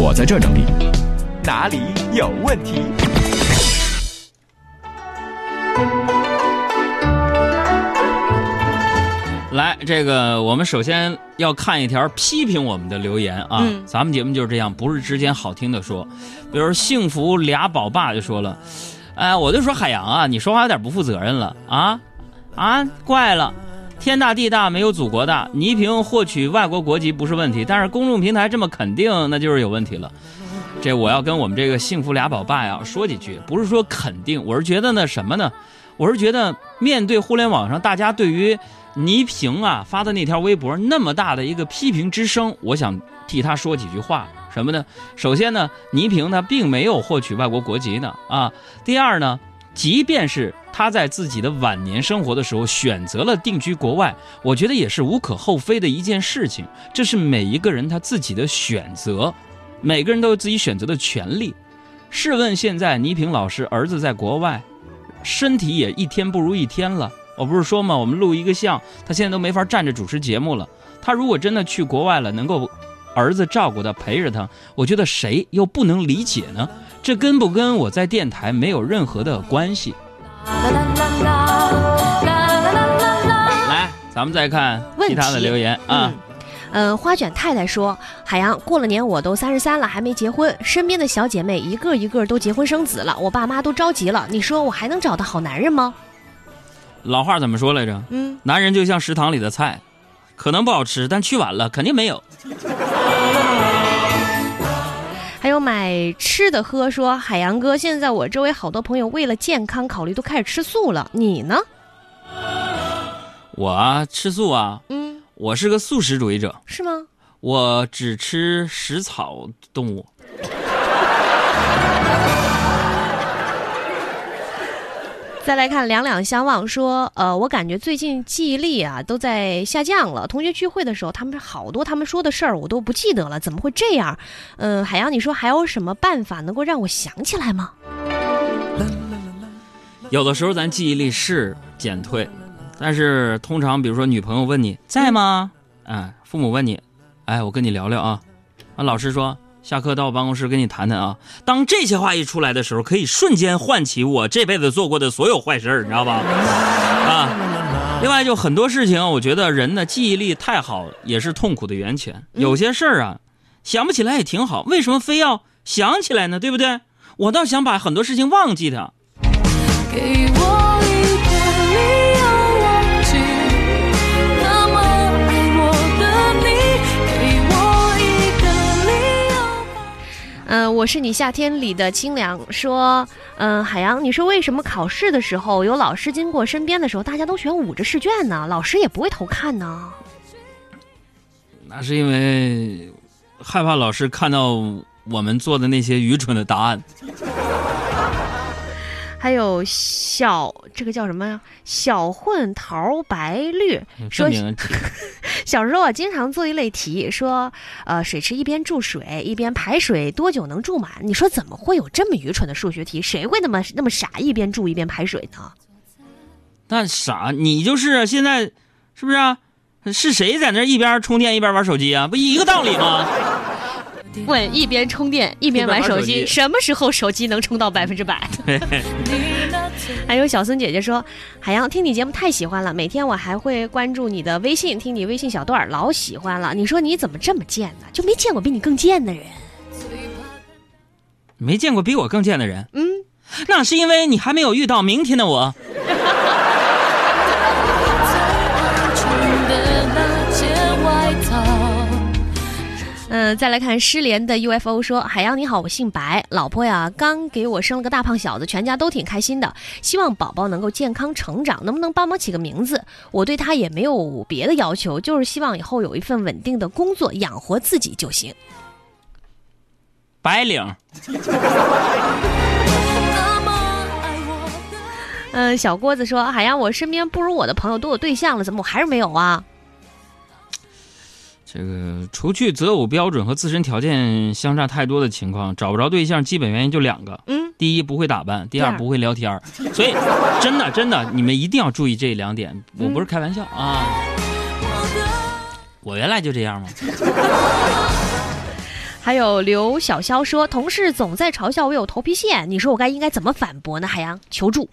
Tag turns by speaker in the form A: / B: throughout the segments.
A: 我在这儿整理。
B: 哪里有问题？
C: 来，这个我们首先要看一条批评我们的留言啊。
D: 嗯
C: 咱们节目就是这样，不是之间好听的说。比如幸福俩宝爸就说了，哎，我就说海洋啊，你说话有点不负责任了啊啊，怪了。天大地大没有祖国大，倪萍获取外国国籍不是问题，但是公众平台这么肯定，那就是有问题了。这我要跟我们这个幸福俩宝爸呀说几句，不是说肯定，我是觉得呢什么呢？我是觉得面对互联网上大家对于倪萍啊发的那条微博那么大的一个批评之声，我想替他说几句话。什么呢？首先呢，倪萍她并没有获取外国国籍呢啊。第二呢，即便是他在自己的晚年生活的时候选择了定居国外，我觉得也是无可厚非的一件事情。这是每一个人他自己的选择，每个人都有自己选择的权利。试问现在倪萍老师儿子在国外，身体也一天不如一天了。我不是说嘛，我们录一个像，他现在都没法站着主持节目了。他如果真的去国外了，能够儿子照顾他，陪着他，我觉得谁又不能理解呢？这跟不跟我在电台没有任何的关系。来，咱们再看其他的留言啊。
D: 嗯呃，花卷太太说：“海洋，过了年我都三十三了，还没结婚，身边的小姐妹一个一个都结婚生子了，我爸妈都着急了。你说我还能找到好男人吗
C: 老话怎么说来着？？”
D: 嗯，
C: 男人就像食堂里的菜，可能不好吃，但去晚了肯定没有。
D: 买吃的喝说：“海洋哥，现在我周围好多朋友为了健康考虑都开始吃素了，你呢
C: 我啊，吃素啊，？”
D: 嗯，
C: 我是个素食主义者，
D: 是吗？
C: 我只吃食草动物。
D: 再来看两两相望说，呃，我感觉最近记忆力啊都在下降了。同学聚会的时候，他们好多他们说的事儿我都不记得了，怎么会这样？嗯、海洋，你说还有什么办法能够让我想起来吗？
C: 有的时候咱记忆力是减退，但是通常比如说女朋友问你在吗？哎，父母问你，哎，我跟你聊聊啊。啊，老师说下课到我办公室跟你谈谈啊。当这些话一出来的时候，可以瞬间唤起我这辈子做过的所有坏事儿，你知道吧？啊。另外，就很多事情，我觉得人的记忆力太好也是痛苦的源泉。有些事儿啊，想不起来也挺好，为什么非要想起来呢？对不对？我倒想把很多事情忘记它。
E: 给我我
D: 是你夏天里的清凉。说，嗯、海洋，你说为什么考试的时候有老师经过身边的时候，大家都选捂着试卷呢？老师也不会偷看呢？
C: 那是因为害怕老师看到我们做的那些愚蠢的答案。
D: 还有小这个叫什么呀？小混桃白绿说 小时候啊，经常做一类题，说，呃，水池一边注水一边排水，多久能注满？你说怎么会有这么愚蠢的数学题？谁会那么那么傻，一边注一边排水呢？
C: 那傻，你就是啊现在是不是啊？是谁在那一边充电一边玩手机啊？不一个道理吗？
D: 问一边充电一边玩手机，什么时候手机能充到百分之百？还有小孙姐姐说：“海洋，听你节目太喜欢了，每天我还会关注你的微信，听你微信小段儿，老喜欢了。你说你怎么这么贱呢？就没见过比你更贱的人。
C: 没见过比我更贱的人。
D: 嗯，
C: 那是因为你还没有遇到明天的我。
D: 嗯、再来看失联的 UFO 说：“海洋你好，我姓白，老婆呀刚给我生了个大胖小子，全家都挺开心的，希望宝宝能够健康成长，能不能帮忙起个名字？我对他也没有别的要求，就是希望以后有一份稳定的工作，养活自己就行。
C: 白领。
D: 嗯、小郭子说：海洋，我身边不如我的朋友都有对象了，怎么我还是没有啊？
C: 这个除去择偶标准和自身条件相差太多的情况，找不着对象，基本原因就两个：
D: 嗯，
C: 第一不会打扮，第
D: 二
C: 不会聊天。所以，真的真的，你们一定要注意这两点，我不是开玩笑啊。我原来就这样吗？
D: 还有刘小潇说，同事总在嘲笑我有头皮屑，你说我该应该怎么反驳呢？海洋求助。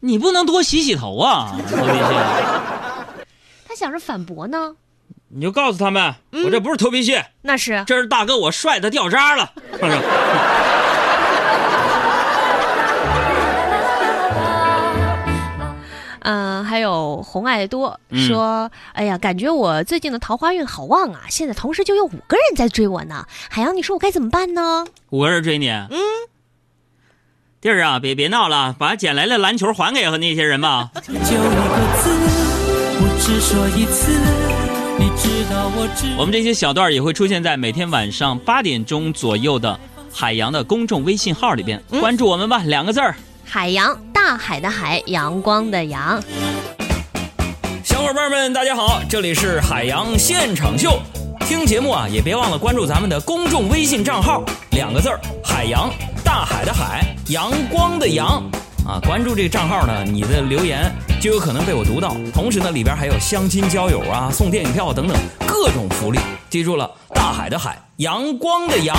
C: 你不能多洗洗头啊，头皮屑。
D: 他想着反驳呢，
C: 你就告诉他们，我这不是头皮屑，
D: 那是
C: 这是大哥我帅的掉渣了。
D: 嗯，还有红爱多
C: 嗯
D: 说，哎呀，感觉我最近的桃花运好旺啊，现在同时就有五个人在追我呢。海洋，你说我该怎么办呢？
C: 五个人追你，嗯，弟儿啊，别别闹了，把捡来的篮球还给那些人吧。
E: 就一个字，我只说一次，你知道我知。
C: 我们这些小段儿也会出现在每天晚上八点钟左右的海洋的公众微信号里边，关注我们吧，两个字儿。
D: 海洋，大海的海，阳光的阳。
C: 小伙伴们，大家好，这里是海洋现场秀。听节目啊，也别忘了关注咱们的公众微信账号，两个字儿：海洋，大海的海，阳光的阳。啊，关注这个账号呢，你的留言就有可能被我读到。同时呢，里边还有相亲交友啊、送电影票等等各种福利。记住了，大海的海，阳光的阳。